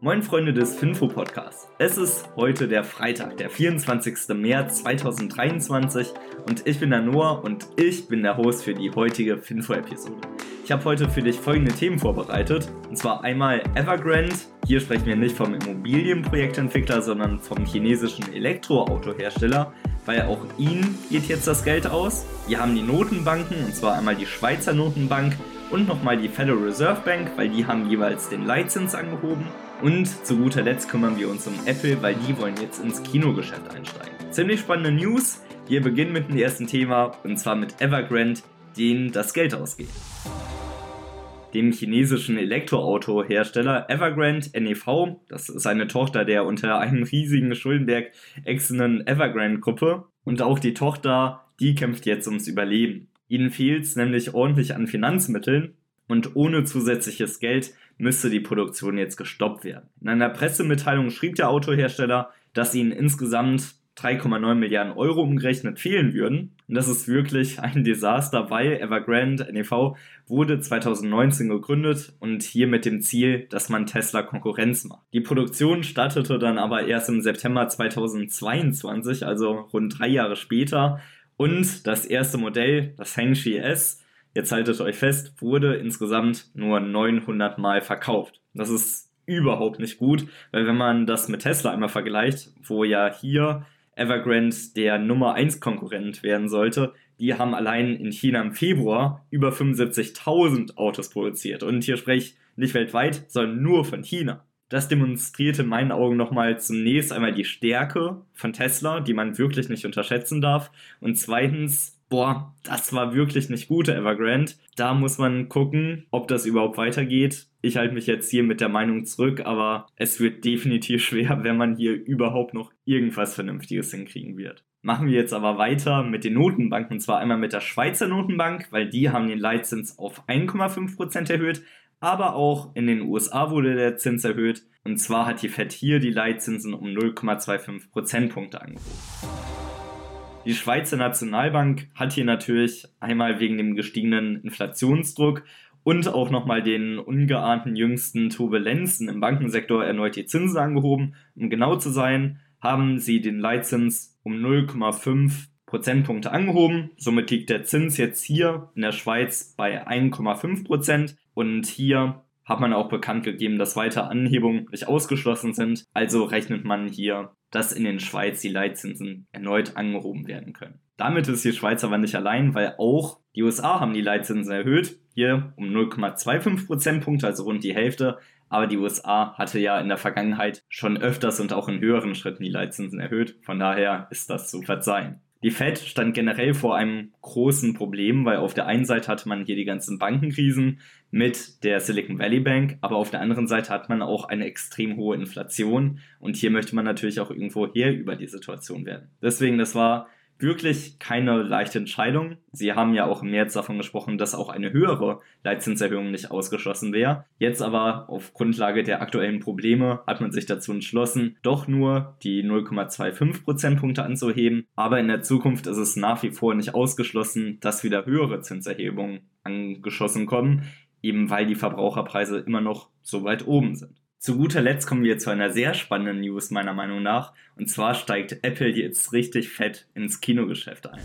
Moin Freunde des Finfo Podcasts. Es ist heute der Freitag, der 24. März 2023 und ich bin der Noah und ich bin der Host für die heutige Finfo-Episode. Ich habe heute für dich folgende Themen vorbereitet und zwar einmal Evergrande. Hier sprechen wir nicht vom Immobilienprojektentwickler, sondern vom chinesischen Elektroautohersteller, weil auch ihnen geht jetzt das Geld aus. Wir haben die Notenbanken und zwar einmal die Schweizer Notenbank und nochmal die Federal Reserve Bank, weil die haben jeweils den Leitzins angehoben. Und zu guter Letzt kümmern wir uns um Apple, weil die wollen jetzt ins Kinogeschäft einsteigen. Ziemlich spannende News. Wir beginnen mit dem ersten Thema und zwar mit Evergrande, denen das Geld ausgeht. Dem chinesischen Elektroautohersteller Evergrande NEV, das ist eine Tochter der unter einem riesigen Schuldenberg exenden Evergrande-Gruppe und auch die Tochter, die kämpft jetzt ums Überleben. Ihnen fehlt es nämlich ordentlich an Finanzmitteln und ohne zusätzliches Geld müsste die Produktion jetzt gestoppt werden. In einer Pressemitteilung schrieb der Autohersteller, dass ihnen insgesamt 3,9 Milliarden Euro umgerechnet fehlen würden. Und das ist wirklich ein Desaster, weil Evergrande NEV wurde 2019 gegründet und hier mit dem Ziel, dass man Tesla Konkurrenz macht. Die Produktion startete dann aber erst im September 2022, also rund drei Jahre später. Und das erste Modell, das Hengshi S, jetzt haltet euch fest, wurde insgesamt nur 900 Mal verkauft. Das ist überhaupt nicht gut, weil wenn man das mit Tesla einmal vergleicht, wo ja hier Evergrande der Nummer 1 Konkurrent werden sollte, die haben allein in China im Februar über 75.000 Autos produziert. Und hier spreche ich nicht weltweit, sondern nur von China. Das demonstrierte in meinen Augen nochmal zunächst einmal die Stärke von Tesla, die man wirklich nicht unterschätzen darf. Und zweitens boah, das war wirklich nicht gut, Evergrande. Da muss man gucken, ob das überhaupt weitergeht. Ich halte mich jetzt hier mit der Meinung zurück, aber es wird definitiv schwer, wenn man hier überhaupt noch irgendwas Vernünftiges hinkriegen wird. Machen wir jetzt aber weiter mit den Notenbanken, und zwar einmal mit der Schweizer Notenbank, weil die haben den Leitzins auf 1,5% erhöht, aber auch in den USA wurde der Zins erhöht. Und zwar hat die Fed hier die Leitzinsen um 0,25 Prozentpunkte angehoben. Die Schweizer Nationalbank hat hier natürlich einmal wegen dem gestiegenen Inflationsdruck und auch nochmal den ungeahnten jüngsten Turbulenzen im Bankensektor erneut die Zinsen angehoben. Um genau zu sein, haben sie den Leitzins um 0,5 Prozentpunkte angehoben. Somit liegt der Zins jetzt hier in der Schweiz bei 1,5 Prozent und hier hat man auch bekannt gegeben, dass weitere Anhebungen nicht ausgeschlossen sind. Also rechnet man hier dass in den Schweiz die Leitzinsen erneut angehoben werden können. Damit ist die Schweiz aber nicht allein, weil auch die USA haben die Leitzinsen erhöht, hier um 0,25 Prozentpunkte, also rund die Hälfte. Aber die USA hatte ja in der Vergangenheit schon öfters und auch in höheren Schritten die Leitzinsen erhöht. Von daher ist das zu verzeihen. Die Fed stand generell vor einem großen Problem, weil auf der einen Seite hatte man hier die ganzen Bankenkrisen mit der Silicon Valley Bank, aber auf der anderen Seite hat man auch eine extrem hohe Inflation und hier möchte man natürlich auch irgendwo her über die Situation werden. Deswegen, das war wirklich keine leichte Entscheidung. Sie haben ja auch im März davon gesprochen, dass auch eine höhere Leitzinserhöhung nicht ausgeschlossen wäre. Jetzt aber auf Grundlage der aktuellen Probleme hat man sich dazu entschlossen, doch nur die 0,25 Prozentpunkte anzuheben. Aber in der Zukunft ist es nach wie vor nicht ausgeschlossen, dass wieder höhere Zinserhebungen angeschossen kommen, eben weil die Verbraucherpreise immer noch so weit oben sind. Zu guter Letzt kommen wir zu einer sehr spannenden News meiner Meinung nach. Und zwar steigt Apple jetzt richtig fett ins Kinogeschäft ein.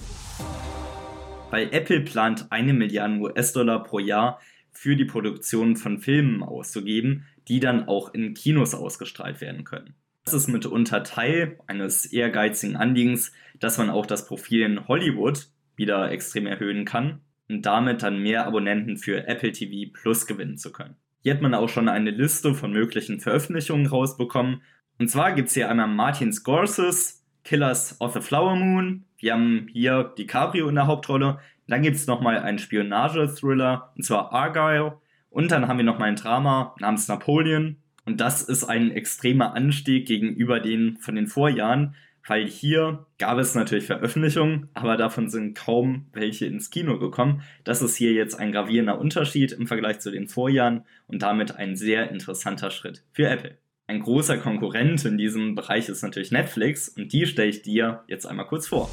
Weil Apple plant eine Milliarde US-Dollar pro Jahr für die Produktion von Filmen auszugeben, die dann auch in Kinos ausgestrahlt werden können. Das ist mitunter Teil eines ehrgeizigen Anliegens, dass man auch das Profil in Hollywood wieder extrem erhöhen kann und damit dann mehr Abonnenten für Apple TV Plus gewinnen zu können. Hier hat man auch schon eine Liste von möglichen Veröffentlichungen rausbekommen. Und zwar gibt es hier einmal Martin Scorsese, Killers of the Flower Moon. Wir haben hier DiCaprio in der Hauptrolle. Dann gibt es nochmal einen Spionage-Thriller, und zwar Argyle. Und dann haben wir nochmal ein Drama namens Napoleon. Und das ist ein extremer Anstieg gegenüber den von den Vorjahren weil hier gab es natürlich Veröffentlichungen, aber davon sind kaum welche ins Kino gekommen. Das ist hier jetzt ein gravierender Unterschied im Vergleich zu den Vorjahren und damit ein sehr interessanter Schritt für Apple. Ein großer Konkurrent in diesem Bereich ist natürlich Netflix und die stelle ich dir jetzt einmal kurz vor.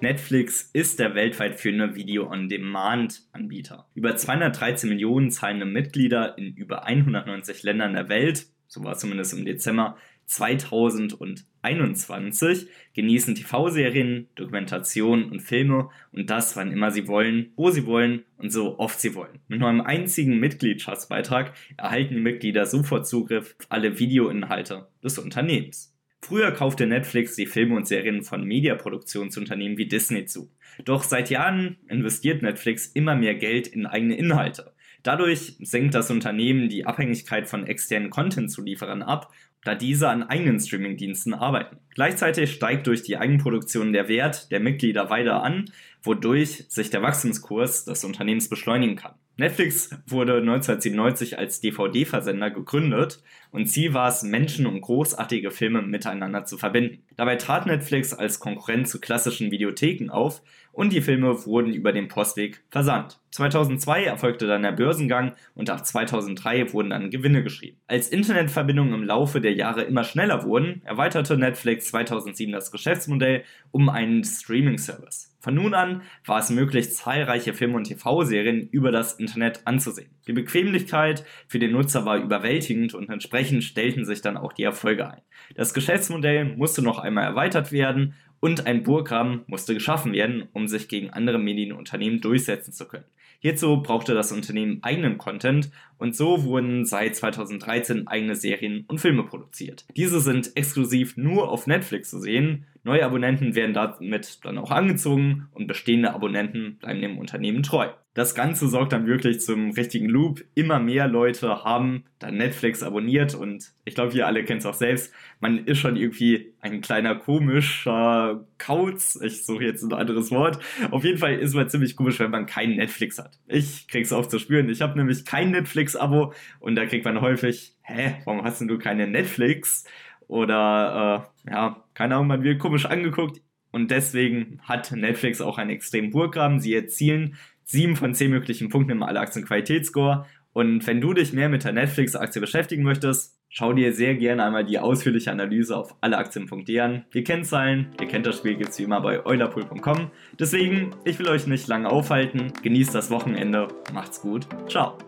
Netflix ist der weltweit führende Video-on-Demand-Anbieter. Über 213 Millionen zahlende Mitglieder in über 190 Ländern der Welt, so war es zumindest im Dezember, 2021 genießen TV-Serien, Dokumentationen und Filme und das, wann immer sie wollen, wo sie wollen und so oft sie wollen. Mit nur einem einzigen Mitgliedschaftsbeitrag erhalten die Mitglieder sofort Zugriff auf alle Videoinhalte des Unternehmens. Früher kaufte Netflix die Filme und Serien von Mediaproduktionsunternehmen wie Disney zu. Doch seit Jahren investiert Netflix immer mehr Geld in eigene Inhalte. Dadurch senkt das Unternehmen die Abhängigkeit von externen Content-Zulieferern ab da diese an eigenen Streamingdiensten arbeiten. Gleichzeitig steigt durch die Eigenproduktion der Wert der Mitglieder weiter an, wodurch sich der Wachstumskurs des Unternehmens beschleunigen kann. Netflix wurde 1997 als DVD-Versender gegründet und Ziel war es, Menschen und großartige Filme miteinander zu verbinden. Dabei trat Netflix als Konkurrent zu klassischen Videotheken auf und die Filme wurden über den Postweg versandt. 2002 erfolgte dann der Börsengang und ab 2003 wurden dann Gewinne geschrieben. Als Internetverbindungen im Laufe der Jahre immer schneller wurden, erweiterte Netflix 2007 das Geschäftsmodell um einen Streaming-Service. Von nun an war es möglich, zahlreiche Filme und TV-Serien über das Internet anzusehen. Die Bequemlichkeit für den Nutzer war überwältigend und entsprechend stellten sich dann auch die Erfolge ein. Das Geschäftsmodell musste noch einmal erweitert werden und ein Burggraben musste geschaffen werden, um sich gegen andere Medienunternehmen durchsetzen zu können. Hierzu brauchte das Unternehmen eigenen Content und so wurden seit 2013 eigene Serien und Filme produziert. Diese sind exklusiv nur auf Netflix zu sehen. Neue Abonnenten werden damit dann auch angezogen und bestehende Abonnenten bleiben dem Unternehmen treu. Das Ganze sorgt dann wirklich zum richtigen Loop. Immer mehr Leute haben dann Netflix abonniert und ich glaube, ihr alle kennt es auch selbst. Man ist schon irgendwie ein kleiner komischer Kauz. Ich suche jetzt ein anderes Wort. Auf jeden Fall ist man ziemlich komisch, wenn man keinen Netflix hat. Ich krieg's oft zu spüren. Ich habe nämlich kein Netflix-Abo und da kriegt man häufig, hä, warum hast denn du keine Netflix? Oder äh, ja, keine Ahnung, man wird komisch angeguckt. Und deswegen hat Netflix auch einen extremen Burggraben. Sie erzielen sieben von zehn möglichen Punkten im Alle-Aktien-Qualitätsscore. Und wenn du dich mehr mit der Netflix-Aktie beschäftigen möchtest, schau dir sehr gerne einmal die ausführliche Analyse auf alleaktien.de an. Die Kennzahlen, ihr kennt das Spiel, gibt es wie immer bei eulerpool.com. Deswegen, ich will euch nicht lange aufhalten. Genießt das Wochenende. Macht's gut. Ciao.